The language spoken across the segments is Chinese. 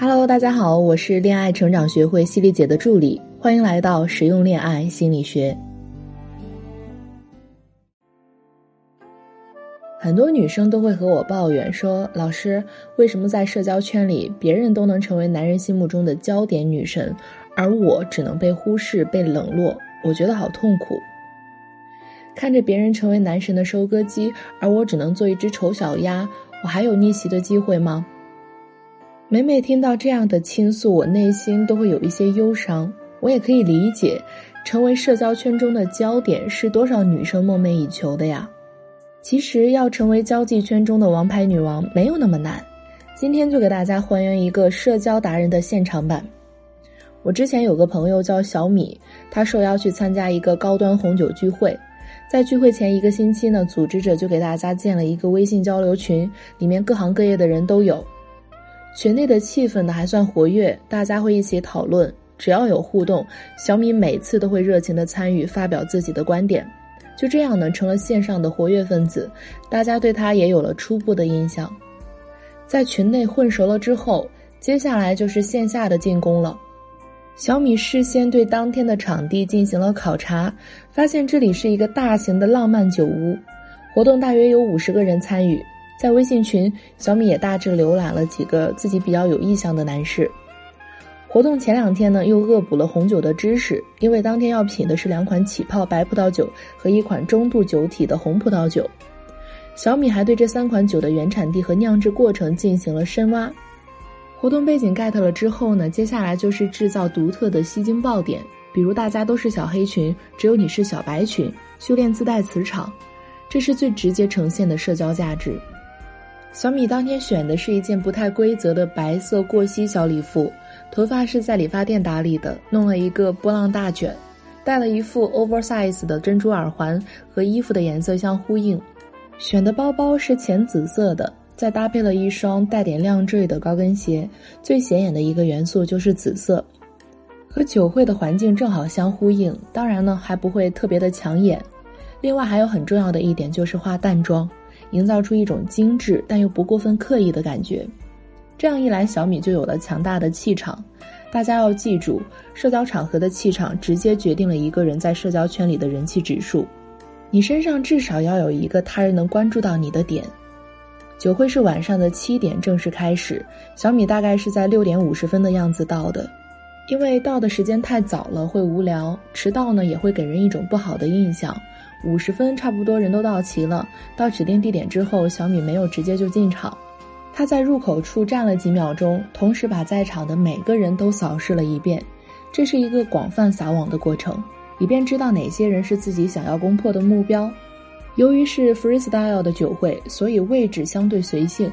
Hello，大家好，我是恋爱成长学会犀利姐的助理，欢迎来到实用恋爱心理学。很多女生都会和我抱怨说：“老师，为什么在社交圈里，别人都能成为男人心目中的焦点女神，而我只能被忽视、被冷落？我觉得好痛苦。看着别人成为男神的收割机，而我只能做一只丑小鸭，我还有逆袭的机会吗？”每每听到这样的倾诉，我内心都会有一些忧伤。我也可以理解，成为社交圈中的焦点是多少女生梦寐以求的呀。其实要成为交际圈中的王牌女王没有那么难。今天就给大家还原一个社交达人的现场版。我之前有个朋友叫小米，他受邀去参加一个高端红酒聚会，在聚会前一个星期呢，组织者就给大家建了一个微信交流群，里面各行各业的人都有。群内的气氛呢还算活跃，大家会一起讨论，只要有互动，小米每次都会热情的参与，发表自己的观点。就这样呢，成了线上的活跃分子，大家对他也有了初步的印象。在群内混熟了之后，接下来就是线下的进攻了。小米事先对当天的场地进行了考察，发现这里是一个大型的浪漫酒屋，活动大约有五十个人参与。在微信群，小米也大致浏览了几个自己比较有意向的男士。活动前两天呢，又恶补了红酒的知识，因为当天要品的是两款起泡白葡萄酒和一款中度酒体的红葡萄酒。小米还对这三款酒的原产地和酿制过程进行了深挖。活动背景 get 了之后呢，接下来就是制造独特的吸睛爆点，比如大家都是小黑裙，只有你是小白裙，修炼自带磁场，这是最直接呈现的社交价值。小米当天选的是一件不太规则的白色过膝小礼服，头发是在理发店打理的，弄了一个波浪大卷，戴了一副 oversize 的珍珠耳环，和衣服的颜色相呼应。选的包包是浅紫色的，再搭配了一双带点亮坠的高跟鞋，最显眼的一个元素就是紫色，和酒会的环境正好相呼应。当然呢，还不会特别的抢眼。另外还有很重要的一点就是化淡妆。营造出一种精致但又不过分刻意的感觉，这样一来，小米就有了强大的气场。大家要记住，社交场合的气场直接决定了一个人在社交圈里的人气指数。你身上至少要有一个他人能关注到你的点。酒会是晚上的七点正式开始，小米大概是在六点五十分的样子到的，因为到的时间太早了会无聊，迟到呢也会给人一种不好的印象。五十分差不多，人都到齐了。到指定地点之后，小米没有直接就进场，他在入口处站了几秒钟，同时把在场的每个人都扫视了一遍。这是一个广泛撒网的过程，以便知道哪些人是自己想要攻破的目标。由于是 freestyle 的酒会，所以位置相对随性。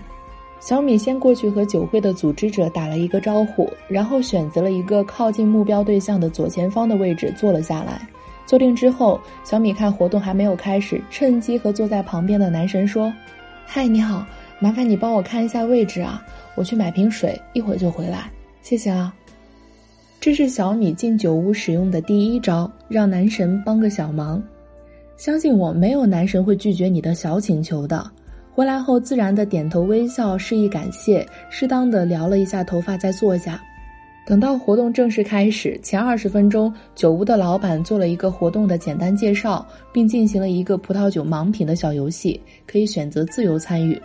小米先过去和酒会的组织者打了一个招呼，然后选择了一个靠近目标对象的左前方的位置坐了下来。坐定之后，小米看活动还没有开始，趁机和坐在旁边的男神说：“嗨，你好，麻烦你帮我看一下位置啊，我去买瓶水，一会儿就回来，谢谢啊。”这是小米进酒屋使用的第一招，让男神帮个小忙。相信我，没有男神会拒绝你的小请求的。回来后，自然的点头微笑，示意感谢，适当的撩了一下头发，再坐下。等到活动正式开始前二十分钟，酒屋的老板做了一个活动的简单介绍，并进行了一个葡萄酒盲品的小游戏，可以选择自由参与。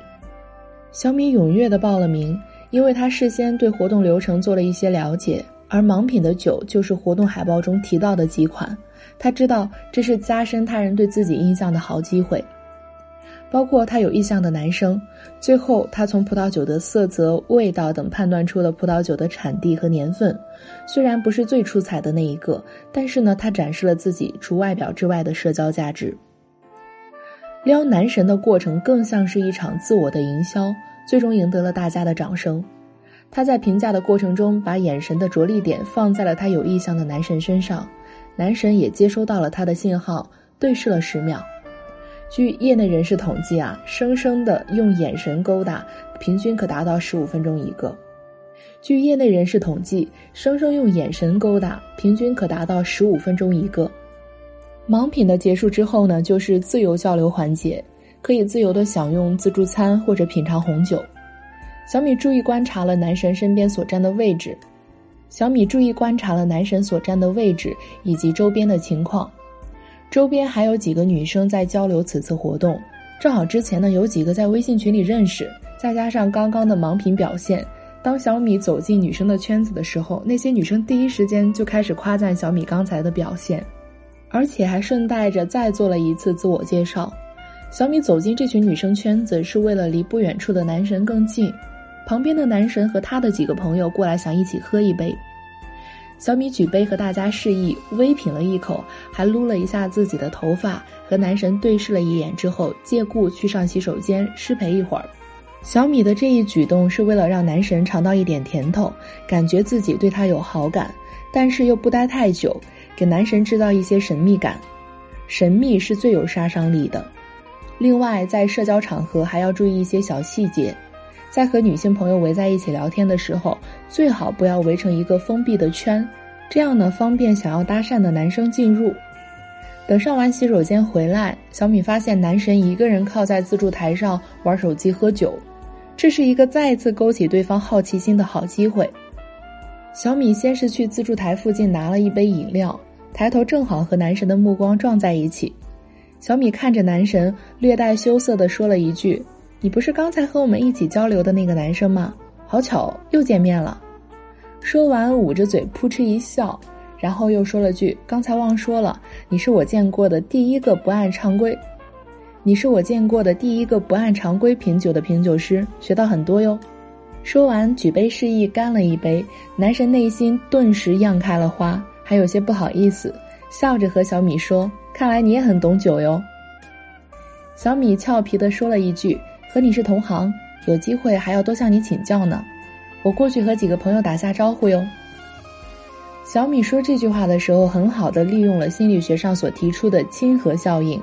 小米踊跃的报了名，因为他事先对活动流程做了一些了解，而盲品的酒就是活动海报中提到的几款，他知道这是加深他人对自己印象的好机会。包括他有意向的男生，最后他从葡萄酒的色泽、味道等判断出了葡萄酒的产地和年份。虽然不是最出彩的那一个，但是呢，他展示了自己除外表之外的社交价值。撩男神的过程更像是一场自我的营销，最终赢得了大家的掌声。他在评价的过程中，把眼神的着力点放在了他有意向的男神身上，男神也接收到了他的信号，对视了十秒。据业内人士统计啊，生生的用眼神勾搭，平均可达到十五分钟一个。据业内人士统计，生生用眼神勾搭，平均可达到十五分钟一个。盲品的结束之后呢，就是自由交流环节，可以自由的享用自助餐或者品尝红酒。小米注意观察了男神身边所站的位置，小米注意观察了男神所站的位置以及周边的情况，周边还有几个女生在交流此次活动，正好之前呢有几个在微信群里认识，再加上刚刚的盲品表现，当小米走进女生的圈子的时候，那些女生第一时间就开始夸赞小米刚才的表现，而且还顺带着再做了一次自我介绍。小米走进这群女生圈子是为了离不远处的男神更近，旁边的男神和他的几个朋友过来想一起喝一杯。小米举杯和大家示意，微品了一口，还撸了一下自己的头发，和男神对视了一眼之后，借故去上洗手间失陪一会儿。小米的这一举动是为了让男神尝到一点甜头，感觉自己对他有好感，但是又不待太久，给男神制造一些神秘感。神秘是最有杀伤力的。另外，在社交场合还要注意一些小细节，在和女性朋友围在一起聊天的时候，最好不要围成一个封闭的圈，这样呢方便想要搭讪的男生进入。等上完洗手间回来，小米发现男神一个人靠在自助台上玩手机喝酒，这是一个再次勾起对方好奇心的好机会。小米先是去自助台附近拿了一杯饮料，抬头正好和男神的目光撞在一起。小米看着男神，略带羞涩地说了一句：“你不是刚才和我们一起交流的那个男生吗？好巧，又见面了。”说完，捂着嘴扑哧一笑，然后又说了句：“刚才忘说了，你是我见过的第一个不按常规，你是我见过的第一个不按常规品酒的品酒师，学到很多哟。”说完，举杯示意干了一杯。男神内心顿时漾开了花，还有些不好意思，笑着和小米说。看来你也很懂酒哟。小米俏皮地说了一句：“和你是同行，有机会还要多向你请教呢。我过去和几个朋友打下招呼哟。”小米说这句话的时候，很好的利用了心理学上所提出的亲和效应。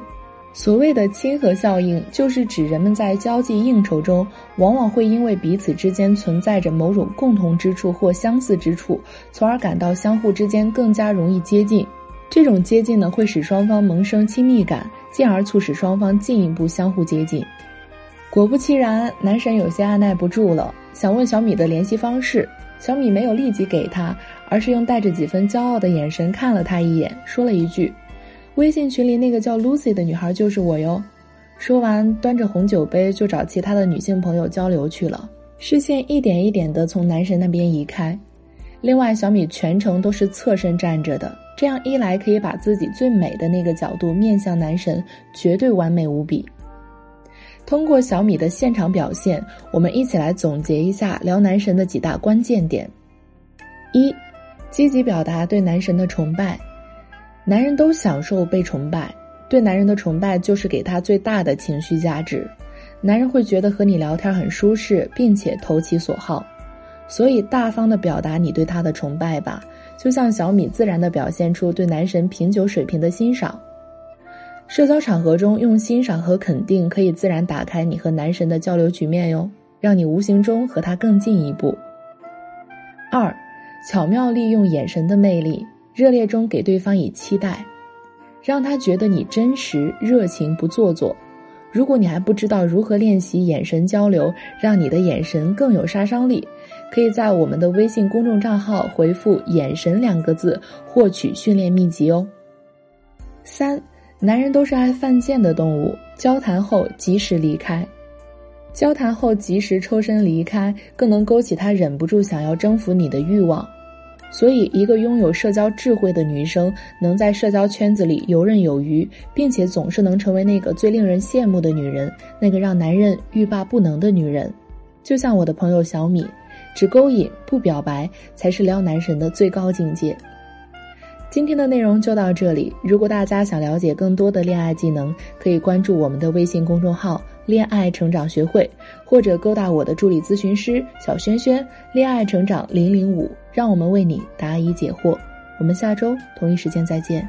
所谓的亲和效应，就是指人们在交际应酬中，往往会因为彼此之间存在着某种共同之处或相似之处，从而感到相互之间更加容易接近。这种接近呢，会使双方萌生亲密感，进而促使双方进一步相互接近。果不其然，男神有些按耐不住了，想问小米的联系方式。小米没有立即给他，而是用带着几分骄傲的眼神看了他一眼，说了一句：“微信群里那个叫 Lucy 的女孩就是我哟。”说完，端着红酒杯就找其他的女性朋友交流去了，视线一点一点地从男神那边移开。另外，小米全程都是侧身站着的。这样一来，可以把自己最美的那个角度面向男神，绝对完美无比。通过小米的现场表现，我们一起来总结一下聊男神的几大关键点：一、积极表达对男神的崇拜。男人都享受被崇拜，对男人的崇拜就是给他最大的情绪价值。男人会觉得和你聊天很舒适，并且投其所好，所以大方的表达你对他的崇拜吧。就像小米自然地表现出对男神品酒水平的欣赏，社交场合中用欣赏和肯定可以自然打开你和男神的交流局面哟，让你无形中和他更进一步。二，巧妙利用眼神的魅力，热烈中给对方以期待，让他觉得你真实热情不做作。如果你还不知道如何练习眼神交流，让你的眼神更有杀伤力。可以在我们的微信公众账号回复“眼神”两个字，获取训练秘籍哦。三，男人都是爱犯贱的动物，交谈后及时离开，交谈后及时抽身离开，更能勾起他忍不住想要征服你的欲望。所以，一个拥有社交智慧的女生，能在社交圈子里游刃有余，并且总是能成为那个最令人羡慕的女人，那个让男人欲罢不能的女人。就像我的朋友小米。只勾引不表白，才是撩男神的最高境界。今天的内容就到这里。如果大家想了解更多的恋爱技能，可以关注我们的微信公众号“恋爱成长学会”，或者勾搭我的助理咨询师小轩轩“恋爱成长零零五”，让我们为你答疑解惑。我们下周同一时间再见。